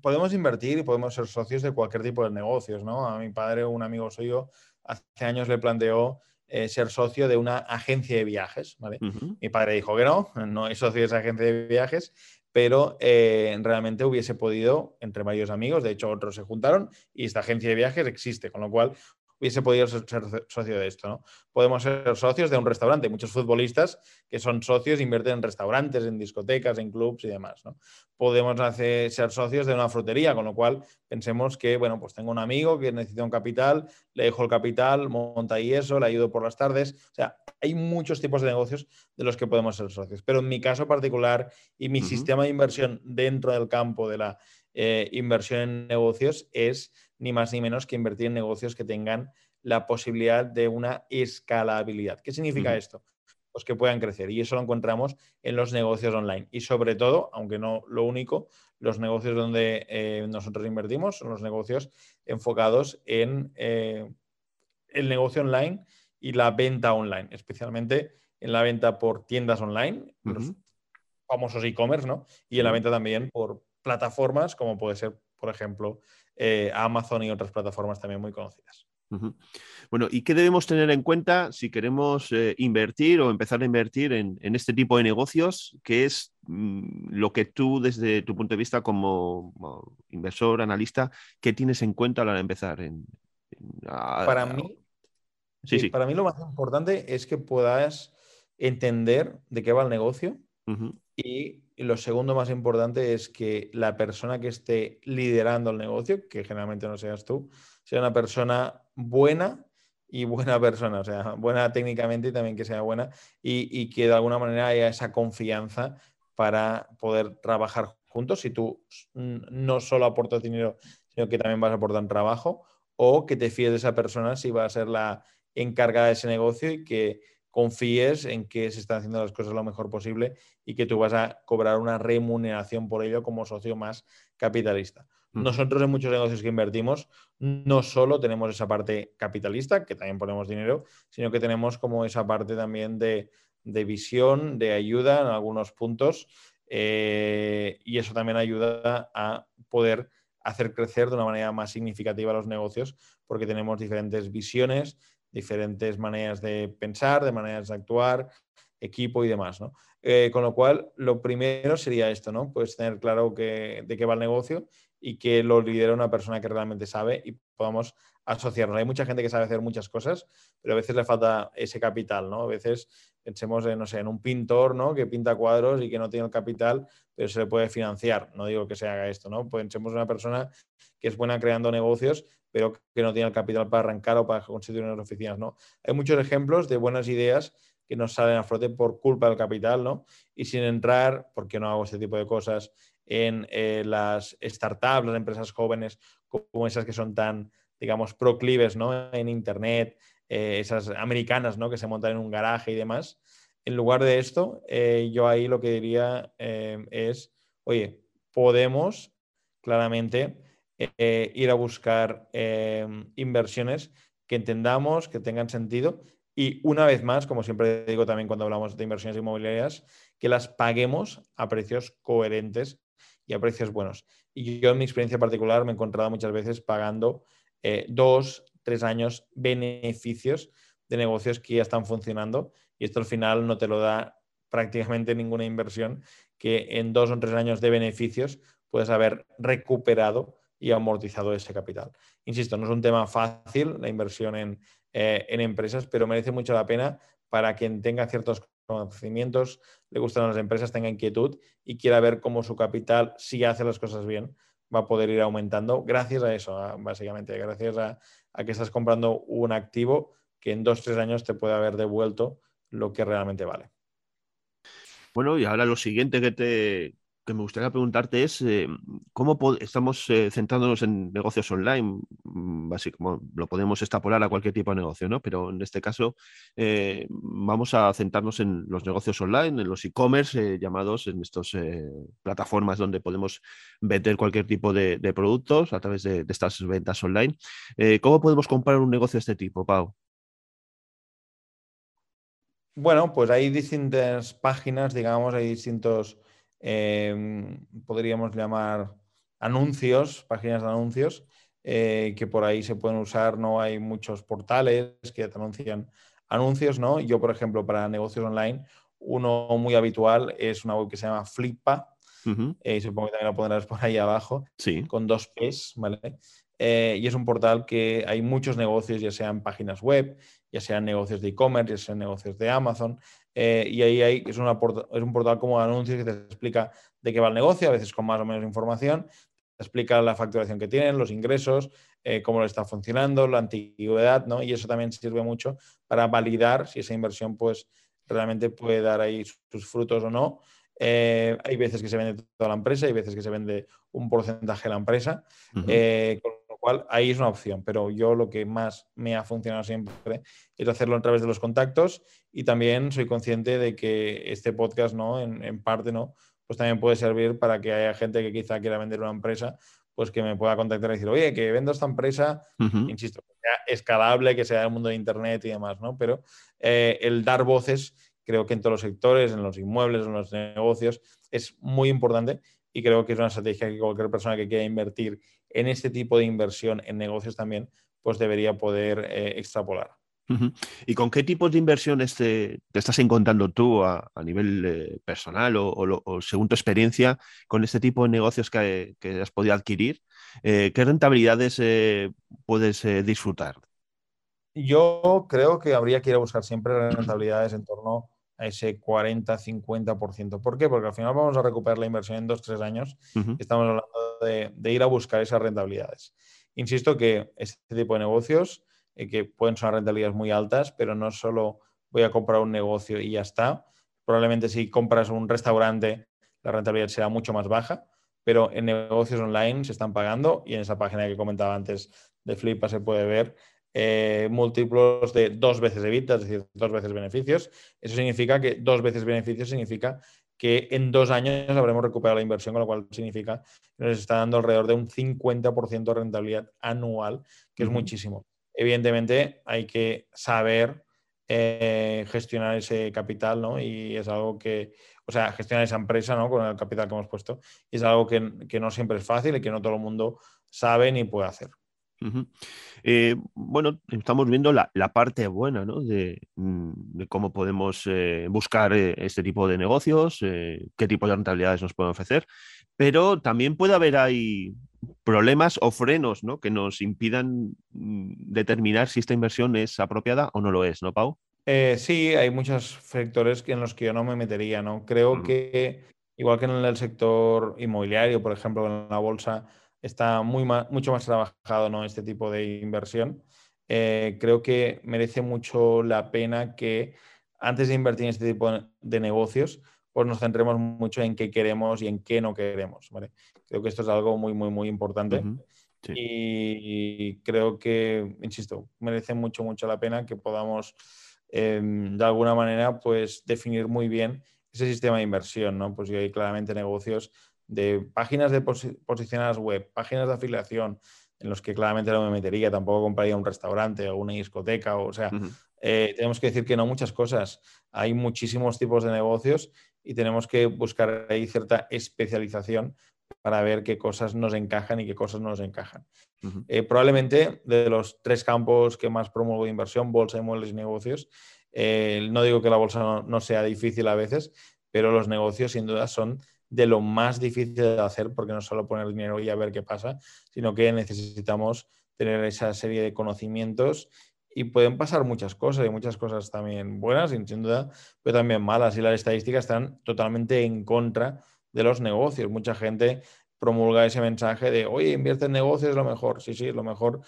Podemos invertir y podemos ser socios de cualquier tipo de negocios, ¿no? A mi padre, un amigo suyo, hace años le planteó eh, ser socio de una agencia de viajes. ¿vale? Mi padre dijo que no, no es socio de esa agencia de viajes, pero eh, realmente hubiese podido, entre varios amigos, de hecho otros se juntaron y esta agencia de viajes existe, con lo cual hubiese podido ser, socio de esto, ¿no? Podemos ser socios de un restaurante. Muchos futbolistas que son socios invierten en restaurantes, en discotecas, en clubs y demás, ¿no? Podemos hacer, ser socios de una frutería, con lo cual pensemos que, bueno, pues tengo un amigo que necesita un capital, le dejo el capital, monta y eso, le ayudo por las tardes. O sea, hay muchos tipos de negocios de los que podemos ser socios. Pero en mi caso particular y mi sistema de inversión dentro del campo de la eh, inversión en negocios es ni más ni menos que invertir en negocios que tengan la posibilidad de una escalabilidad. ¿Qué significa esto? Pues que puedan crecer y eso lo encontramos en los negocios online y sobre todo, aunque no lo único, los negocios donde eh, nosotros invertimos son los negocios enfocados en eh, el negocio online y la venta online, especialmente en la venta por tiendas online, los famosos e-commerce, ¿no? Y en la venta también por plataformas como puede ser, por ejemplo, eh, Amazon y otras plataformas también muy conocidas. Bueno, ¿y qué debemos tener en cuenta si queremos eh, invertir o empezar a invertir en, este tipo de negocios? ¿Qué es mm, lo que tú, desde tu punto de vista como, inversor, analista, qué tienes en cuenta a la hora de empezar? En, para, mí, sí, para mí lo más importante es que puedas entender de qué va el negocio y lo segundo más importante es que la persona que esté liderando el negocio, que generalmente no seas tú, sea una persona buena y buena persona, o sea, buena técnicamente y también que sea buena y, que de alguna manera haya esa confianza para poder trabajar juntos. Si tú no solo aportas dinero, sino que también vas a aportar trabajo o que te fíes de esa persona si va a ser la encargada de ese negocio y que confíes en que se están haciendo las cosas lo mejor posible y que tú vas a cobrar una remuneración por ello como socio más capitalista. Nosotros en muchos negocios que invertimos no solo tenemos esa parte capitalista, que también ponemos dinero, sino que tenemos como esa parte también de, visión, de ayuda en algunos puntos eh, y eso también ayuda a poder hacer crecer de una manera más significativa los negocios porque tenemos diferentes visiones diferentes maneras de pensar, de maneras de actuar, equipo y demás, ¿no? Eh, con lo cual, lo primero sería esto, ¿no? Pues tener claro que, de qué va el negocio y que lo lidera una persona que realmente sabe y podamos asociarnos. Hay mucha gente que sabe hacer muchas cosas, pero a veces le falta ese capital, ¿no? A veces pensemos en, no sé, en un pintor, ¿no? Que pinta cuadros y que no tiene el capital, pero se le puede financiar. No digo que se haga esto, ¿no? Pensemos en una persona que es buena creando negocios, pero que no tiene el capital para arrancar o para constituir unas oficinas, ¿no? Hay muchos ejemplos de buenas ideas que no salen a flote por culpa del capital, ¿no? Y sin entrar, porque no hago este tipo de cosas, en eh, las startups, las empresas jóvenes, como esas que son tan, digamos, proclives, ¿no? En Internet, eh, esas americanas, ¿no? Que se montan en un garaje y demás. En lugar de esto, eh, yo ahí lo que diría es, oye, podemos claramente eh, ir a buscar em, inversiones que entendamos, que tengan sentido y una vez más, como siempre digo también cuando hablamos de inversiones inmobiliarias, que las paguemos a precios coherentes y a precios buenos. Y yo en mi experiencia particular me he encontrado muchas veces pagando eh, dos, tres años beneficios de negocios que ya están funcionando y esto al final no te lo da prácticamente ninguna inversión que en dos o tres años de beneficios puedes haber recuperado y amortizado ese capital. Insisto, no es un tema fácil la inversión en, eh, empresas, pero merece mucho la pena para quien tenga ciertos conocimientos, le gustan las empresas, tenga inquietud y quiera ver cómo su capital, si hace las cosas bien, va a poder ir aumentando gracias a eso, básicamente, gracias a, a, que estás comprando un activo que en dos, tres años te puede haber devuelto lo que realmente vale. Bueno, y ahora lo siguiente que te, que me gustaría preguntarte es eh, cómo estamos eh, centrándonos en negocios online, mm, básicamente lo podemos extrapolar a cualquier tipo de negocio, ¿no? Pero en este caso eh, vamos a centrarnos en los negocios online, en los e-commerce llamados, en estas plataformas donde podemos vender cualquier tipo de, productos a través de, estas ventas online. ¿Cómo podemos comprar un negocio de este tipo, Pau? Bueno, pues hay distintas páginas, digamos, hay distintos Em, podríamos llamar anuncios, páginas de anuncios, eh, que por ahí se pueden usar, ¿no? Hay muchos portales que te anuncian anuncios, ¿no? Yo, por ejemplo, para negocios online, uno muy habitual es una web que se llama Flippa, eh, y supongo que también lo pondrás por ahí abajo, sí. con dos P's, ¿vale? Eh, y es un portal que hay muchos negocios, ya sean páginas web, ya sean negocios de e-commerce, ya sean negocios de Amazon. Eh, y ahí hay, es, una, es un portal como de anuncios que te explica de qué va el negocio, a veces con más o menos información. Te explica la facturación que tienen, los ingresos, eh, cómo lo está funcionando, la antigüedad, ¿no? Y eso también sirve mucho para validar si esa inversión, pues, realmente puede dar ahí sus frutos o no. hay veces que se vende toda la empresa, hay veces que se vende un porcentaje de la empresa, con lo cual ahí es una opción, pero yo lo que más me ha funcionado siempre es hacerlo a través de los contactos y también soy consciente de que este podcast, ¿no? En, en parte, ¿no? Pues también puede servir para que haya gente que quizá quiera vender una empresa, pues que me pueda contactar y decir, oye, que vendo esta empresa, insisto, que sea escalable, que sea del mundo de Internet y demás, ¿no? Pero eh, el dar voces, creo que en todos los sectores, en los inmuebles, en los negocios, es muy importante y creo que es una estrategia que cualquier persona que quiera invertir en este tipo de inversión en negocios también, pues debería poder eh, extrapolar. ¿Y con qué tipos de inversiones te, estás encontrando tú a, nivel eh, personal o, según tu experiencia con este tipo de negocios que, has podido adquirir? Eh, ¿Qué rentabilidades eh, puedes disfrutar? Yo creo que habría que ir a buscar siempre *clears throat* rentabilidades en torno a ese 40-50%. ¿Por qué? Porque al final vamos a recuperar la inversión en dos, tres años. Estamos hablando de, de ir a buscar esas rentabilidades. Insisto que este tipo de negocios eh, que pueden ser rentabilidades muy altas, pero no solo voy a comprar un negocio y ya está. Probablemente si compras un restaurante, la rentabilidad será mucho más baja, pero en negocios online se están pagando y en esa página que comentaba antes de Flipa se puede ver eh, múltiplos de dos veces EBITDA, es decir, dos veces beneficios. Eso significa que dos veces beneficios significa que en dos años habremos recuperado la inversión, con lo cual significa que nos está dando alrededor de un 50% de rentabilidad anual, que es muchísimo evidentemente hay que saber eh, gestionar ese capital, ¿no? Y es algo que, o sea, gestionar esa empresa, ¿no? Con el capital que hemos puesto. Y es algo que, no siempre es fácil y que no todo el mundo sabe ni puede hacer. Eh, bueno, estamos viendo la, parte buena ¿no? de, mm, cómo podemos eh, buscar este tipo de negocios, qué tipo de rentabilidades nos pueden ofrecer, pero también puede haber ahí problemas o frenos ¿no? que nos impidan mm, determinar si esta inversión es apropiada o no lo es, ¿no, Pau? Eh, sí, hay muchos factores en los que yo no me metería, ¿no? Creo que, igual que en el sector inmobiliario, por ejemplo, en la bolsa, está muy mucho más trabajado ¿no? este tipo de inversión. Eh, creo que merece mucho la pena que antes de invertir en este tipo de negocios, pues nos centremos mucho en qué queremos y en qué no queremos. ¿vale? Creo que esto es algo muy, muy, muy importante. Y creo que, insisto, merece mucho, mucho la pena que podamos, em, de alguna manera, pues definir muy bien ese sistema de inversión, ¿no? Pues hay claramente negocios de páginas de posicionadas web, páginas de afiliación, en los que claramente no me metería, tampoco compraría un restaurante o una discoteca, o, sea, eh, tenemos que decir que no muchas cosas. Hay muchísimos tipos de negocios y tenemos que buscar ahí cierta especialización para ver qué cosas nos encajan y qué cosas no nos encajan. Eh, probablemente de los tres campos que más promuevo de inversión, bolsa, inmuebles y negocios, eh, no digo que la bolsa no, sea difícil a veces, pero los negocios sin duda son de lo más difícil de hacer porque no solo poner dinero y a ver qué pasa, sino que necesitamos tener esa serie de conocimientos y pueden pasar muchas cosas y muchas cosas también buenas, sin duda, pero también malas y las estadísticas están totalmente en contra de los negocios. Mucha gente promulga ese mensaje de, oye, invierte en negocios, es lo mejor. Sí, sí, es lo mejor.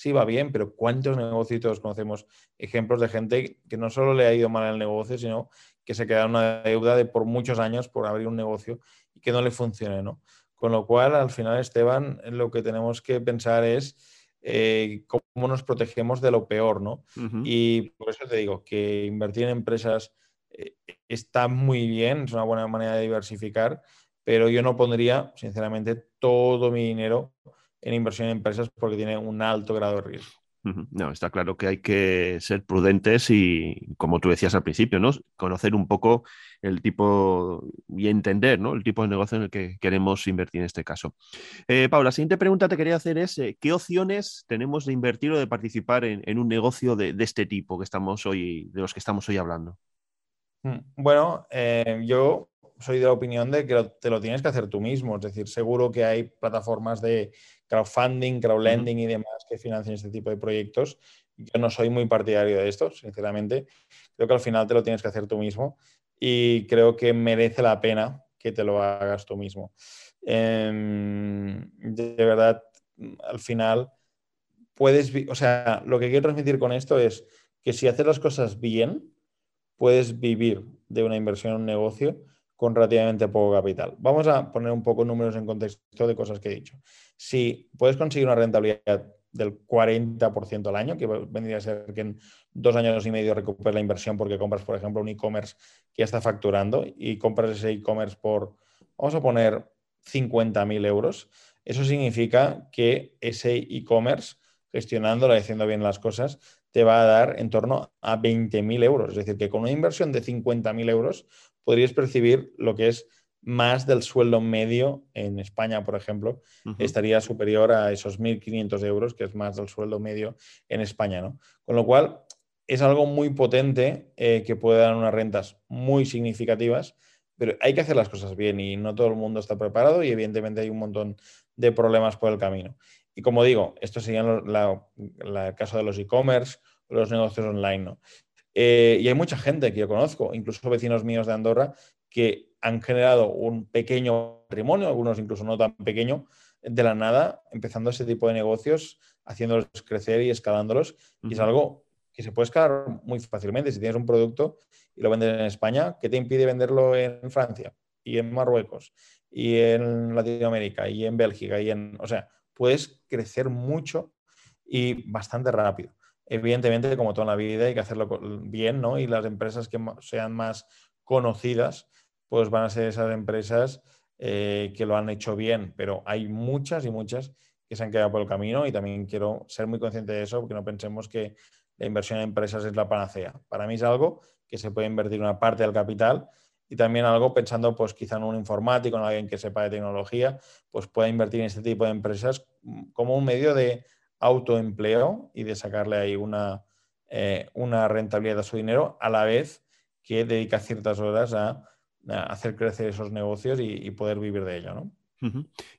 Sí, va bien, pero ¿cuántos negocios conocemos ejemplos de gente que no solo le ha ido mal el negocio, sino que se queda en una deuda de por muchos años por abrir un negocio y que no le funcione, ¿no? Con lo cual, al final, Esteban, lo que tenemos que pensar es eh, cómo nos protegemos de lo peor, ¿no? Y por eso te digo que invertir en empresas eh, está muy bien, es una buena manera de diversificar, pero yo no pondría, sinceramente, todo mi dinero en inversión en empresas porque tiene un alto grado de riesgo. No, está claro que hay que ser prudentes y, como tú decías al principio, ¿no? Conocer un poco el tipo y entender, ¿no? El tipo de negocio en el que queremos invertir en este caso. Eh, Paula, la siguiente pregunta que te quería hacer es, eh, ¿qué opciones tenemos de invertir o de participar en, un negocio de, de, este tipo que estamos hoy, de los que estamos hoy hablando? Mm, bueno, eh, yo soy de la opinión de que te lo tienes que hacer tú mismo. Es decir, seguro que hay plataformas de crowdfunding, crowdlending y demás que financian este tipo de proyectos. Yo no soy muy partidario de esto, sinceramente. Creo que al final te lo tienes que hacer tú mismo y creo que merece la pena que te lo hagas tú mismo. Em, de verdad, al final puedes, o sea, lo que quiero transmitir con esto es que si haces las cosas bien, puedes vivir de una inversión en un negocio con relativamente poco capital. Vamos a poner un poco números en contexto de cosas que he dicho. Si puedes conseguir una rentabilidad del 40% al año, que vendría a ser que en dos años y medio recuperes la inversión porque compras, por ejemplo, un e-commerce que ya está facturando y compras ese e-commerce por, vamos a poner 50.000 euros. Eso significa que ese e-commerce, gestionándolo haciendo bien las cosas, te va a dar en torno a 20.000 euros. Es decir, que con una inversión de 50.000 euros podrías percibir lo que es más del sueldo medio en España, por ejemplo, estaría superior a esos 1.500 euros, que es más del sueldo medio en España, ¿no? Con lo cual, es algo muy potente eh, que puede dar unas rentas muy significativas, pero hay que hacer las cosas bien y no todo el mundo está preparado y evidentemente hay un montón de problemas por el camino. Y como digo, esto sería el caso de los e-commerce, los negocios online, ¿no? Eh, y hay mucha gente que yo conozco, incluso vecinos míos de Andorra, que han generado un pequeño patrimonio, algunos incluso no tan pequeño, de la nada, empezando ese tipo de negocios, haciéndolos crecer y escalándolos. Y es algo que se puede escalar muy fácilmente. Si tienes un producto y lo vendes en España, ¿qué te impide venderlo en Francia y en Marruecos y en Latinoamérica y en Bélgica? Y en, o sea, puedes crecer mucho y bastante rápido. Evidentemente, como toda la vida, hay que hacerlo bien, ¿no? Y las empresas que sean más conocidas, pues van a ser esas empresas eh, que lo han hecho bien, pero hay muchas y muchas que se han quedado por el camino y también quiero ser muy consciente de eso, porque no pensemos que la inversión en empresas es la panacea. Para mí es algo que se puede invertir una parte del capital y también algo pensando, pues quizá en un informático, en alguien que sepa de tecnología, pues pueda invertir en este tipo de empresas como un medio de autoempleo y de sacarle ahí una, eh, una rentabilidad a su dinero, a la vez que dedica ciertas horas a, hacer crecer esos negocios y, poder vivir de ello, ¿no?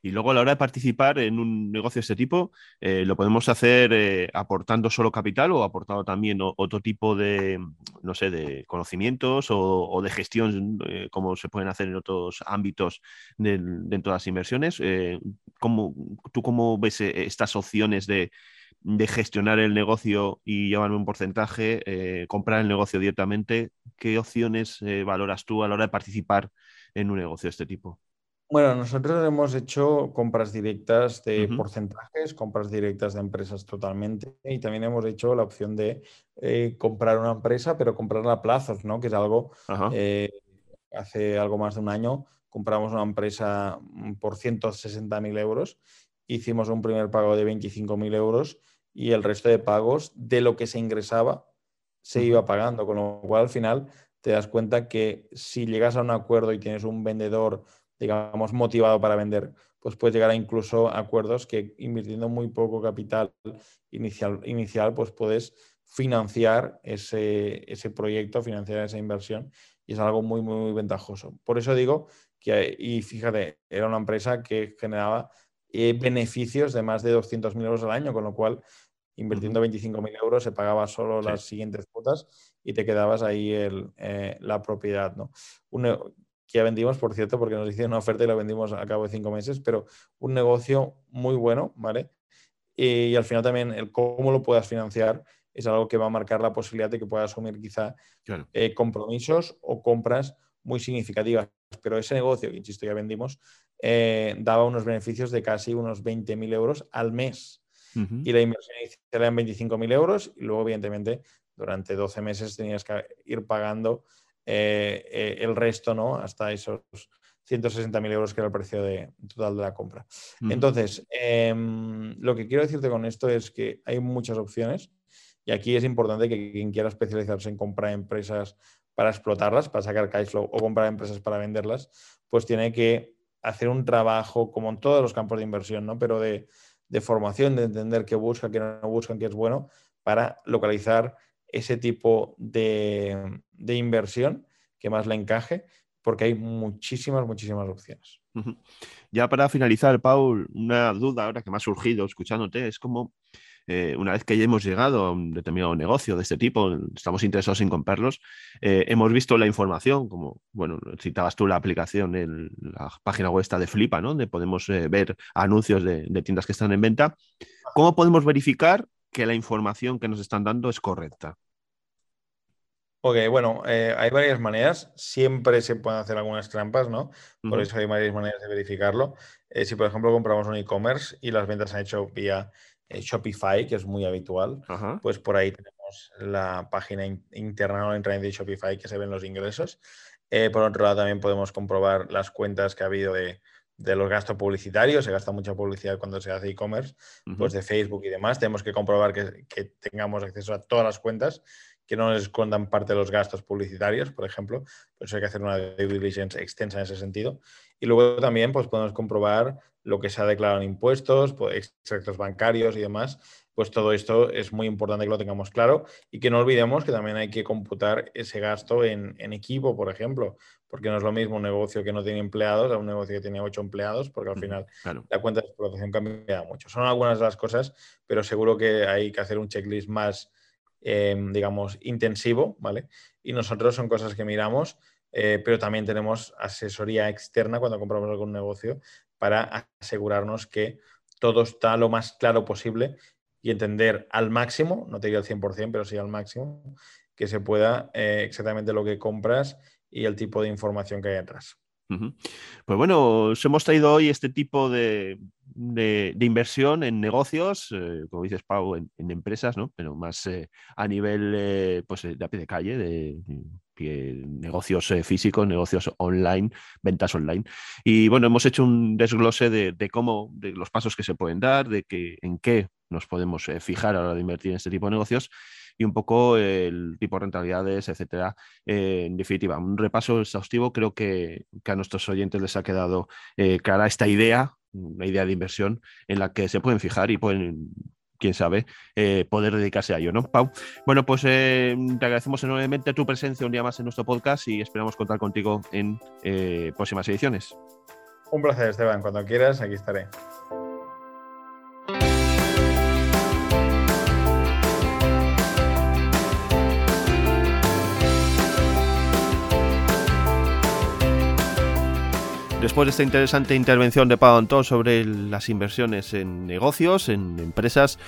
Y luego a la hora de participar en un negocio de este tipo, eh, ¿lo podemos hacer eh, aportando solo capital o aportando también otro tipo de, no sé, de conocimientos o, de gestión, como se pueden hacer en otros ámbitos dentro de las inversiones? ¿cómo, ¿Tú cómo ves estas opciones de, de gestionar el negocio y llevarme un porcentaje, eh, comprar el negocio directamente, ¿qué opciones eh, valoras tú a la hora de participar en un negocio de este tipo? Bueno, nosotros hemos hecho compras directas de porcentajes, compras directas de empresas totalmente, y también hemos hecho la opción de eh, comprar una empresa, pero comprarla a plazos, ¿no? Que es algo, hace algo más de un año, compramos una empresa mm, por 160.000 euros, hicimos un primer pago de 25.000 euros y el resto de pagos de lo que se ingresaba se iba pagando, con lo cual al final te das cuenta que si llegas a un acuerdo y tienes un vendedor, digamos, motivado para vender, pues puedes llegar a incluso acuerdos que invirtiendo muy poco capital inicial, inicial pues puedes financiar ese, ese proyecto, financiar esa inversión y es algo muy, muy, muy ventajoso. Por eso digo que, y fíjate, era una empresa que generaba eh, beneficios de más de 200.000 euros al año, con lo cual invirtiendo 25.000 euros se pagaba solo las siguientes cuotas y te quedabas ahí eh, la propiedad. ¿no? Que ya vendimos, por cierto, porque nos hicieron una oferta y la vendimos a cabo de cinco meses, pero un negocio muy bueno, ¿vale? Y, al final también el cómo lo puedas financiar es algo que va a marcar la posibilidad de que puedas asumir quizá eh, compromisos o compras muy significativas. Pero ese negocio, que insisto, ya vendimos, eh, daba unos beneficios de casi unos 20.000 euros al mes. Y la inversión inicial era en 25.000 euros y luego, evidentemente, durante 12 meses tenías que ir pagando eh, eh, el resto, ¿no? Hasta esos 160.000 euros que era el precio de, total de la compra. Entonces, em, lo que quiero decirte con esto es que hay muchas opciones y aquí es importante que quien quiera especializarse en comprar empresas para explotarlas, para sacar cash flow o comprar empresas para venderlas, pues tiene que hacer un trabajo como en todos los campos de inversión, ¿no? Pero de, formación, de entender qué busca, qué no buscan, qué es bueno, para localizar ese tipo de, inversión que más le encaje, porque hay muchísimas, muchísimas opciones. Ya para finalizar, Paul, una duda ahora que me ha surgido escuchándote es como eh, una vez que ya hemos llegado a un determinado negocio de este tipo, estamos interesados en comprarlos, eh, hemos visto la información, como, bueno, citabas tú la aplicación, en la página web está de Flipa, ¿no? Donde podemos eh, ver anuncios de, tiendas que están en venta. ¿Cómo podemos verificar que la información que nos están dando es correcta? Ok, bueno, eh, hay varias maneras. Siempre se pueden hacer algunas trampas, ¿no? Por eso hay varias maneras de verificarlo. Eh, si, por ejemplo, compramos un e-commerce y las ventas se han hecho vía eh, Shopify, que es muy habitual, pues por ahí tenemos la página interna o intranet de Shopify que se ven los ingresos. por otro lado, también podemos comprobar las cuentas que ha habido de, los gastos publicitarios, se gasta mucha publicidad cuando se hace e-commerce, pues de Facebook y demás. Tenemos que comprobar que, que, tengamos acceso a todas las cuentas que no les escondan parte de los gastos publicitarios, por ejemplo. Por eso hay que hacer una due diligence extensa en ese sentido. Y luego también pues, podemos comprobar lo que se ha declarado en impuestos, pues, extractos bancarios y demás. Pues todo esto es muy importante que lo tengamos claro y que no olvidemos que también hay que computar ese gasto en, equipo, por ejemplo, porque no es lo mismo un negocio que no tiene empleados a un negocio que tiene ocho empleados, porque al final la cuenta de explotación cambia mucho. Son algunas de las cosas, pero seguro que hay que hacer un checklist más, Em, digamos, intensivo, ¿vale? Y nosotros son cosas que miramos, eh, pero también tenemos asesoría externa cuando compramos algún negocio para asegurarnos que todo está lo más claro posible y entender al máximo, no te digo al 100%, pero sí al máximo, que se pueda eh, exactamente lo que compras y el tipo de información que hay detrás. Pues bueno, os hemos traído hoy este tipo de, inversión en negocios, eh, como dices, Pau, en, empresas, ¿no? Pero más eh, a nivel eh, pues, de pie de calle, de, negocios físicos, negocios online, ventas online. Y bueno, hemos hecho un desglose de, cómo, de los pasos que se pueden dar, de que, en qué nos podemos fijar a la hora de invertir en este tipo de negocios y un poco el tipo de rentabilidades, etcétera. Eh, en definitiva, un repaso exhaustivo. Creo que, a nuestros oyentes les ha quedado eh, clara esta idea, una idea de inversión en la que se pueden fijar y pueden quién sabe, eh, poder dedicarse a ello, ¿no, Pau? Bueno, pues te agradecemos enormemente tu presencia un día más en nuestro podcast y esperamos contar contigo en próximas ediciones. Un placer, Esteban. Cuando quieras, aquí estaré. Después de esta interesante intervención de Pau Antón sobre las inversiones en negocios, en empresas,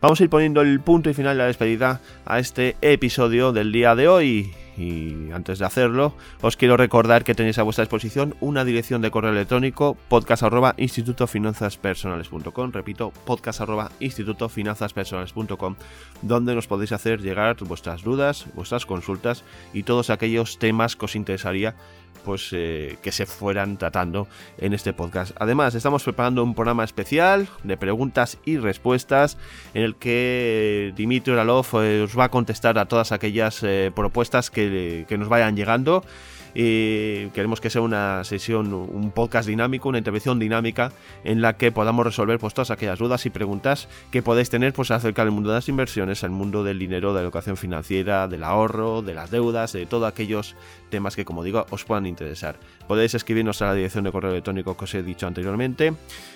vamos a ir poniendo el punto y final de la despedida a este episodio del día de hoy. Y antes de hacerlo, os quiero recordar que tenéis a vuestra disposición una dirección de correo electrónico podcast arroba Repito, podcast arroba donde nos podéis hacer llegar vuestras dudas, vuestras consultas y todos aquellos temas que os interesaría pues eh, que se fueran tratando en este podcast. Además, estamos preparando un programa especial de preguntas y respuestas en el que Dimitri Oralov eh, os va a contestar a todas aquellas eh, propuestas que, que nos vayan llegando y queremos que sea una sesión, un podcast dinámico, una intervención dinámica en la que podamos resolver pues, todas aquellas dudas y preguntas que podéis tener pues, acerca del mundo de las inversiones, el mundo del dinero, de la educación financiera, del ahorro, de las deudas, de todos aquellos temas que, como digo, os puedan interesar. Podéis escribirnos a la dirección de correo electrónico que os he dicho anteriormente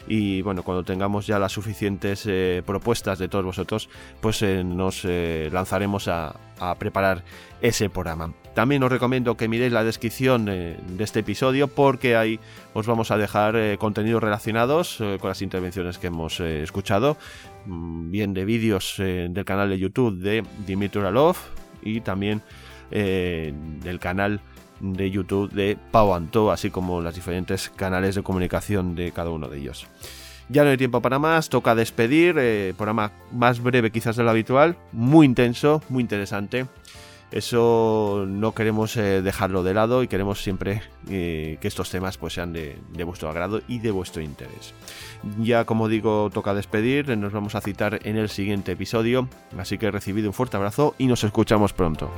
y bueno, cuando tengamos ya las suficientes eh, propuestas de todos vosotros, pues eh, nos eh, lanzaremos a preparar ese programa. También os recomiendo que miréis la descripción de este episodio porque ahí os vamos a dejar contenidos relacionados con las intervenciones que hemos escuchado, mm, bien de vídeos del canal de YouTube de Dimitri Uralov y también del canal de YouTube de Pau Anto, así como los diferentes canales de comunicación de cada uno de ellos. Ya no hay tiempo para más, toca despedir, eh, programa más breve quizás de lo habitual, muy intenso, muy interesante. Eso no queremos eh, dejarlo de lado y queremos siempre eh, que estos temas pues, sean de, vuestro agrado y de vuestro interés. Ya como digo, toca despedir, nos vamos a citar en el siguiente episodio, así que recibido un fuerte abrazo y nos escuchamos pronto.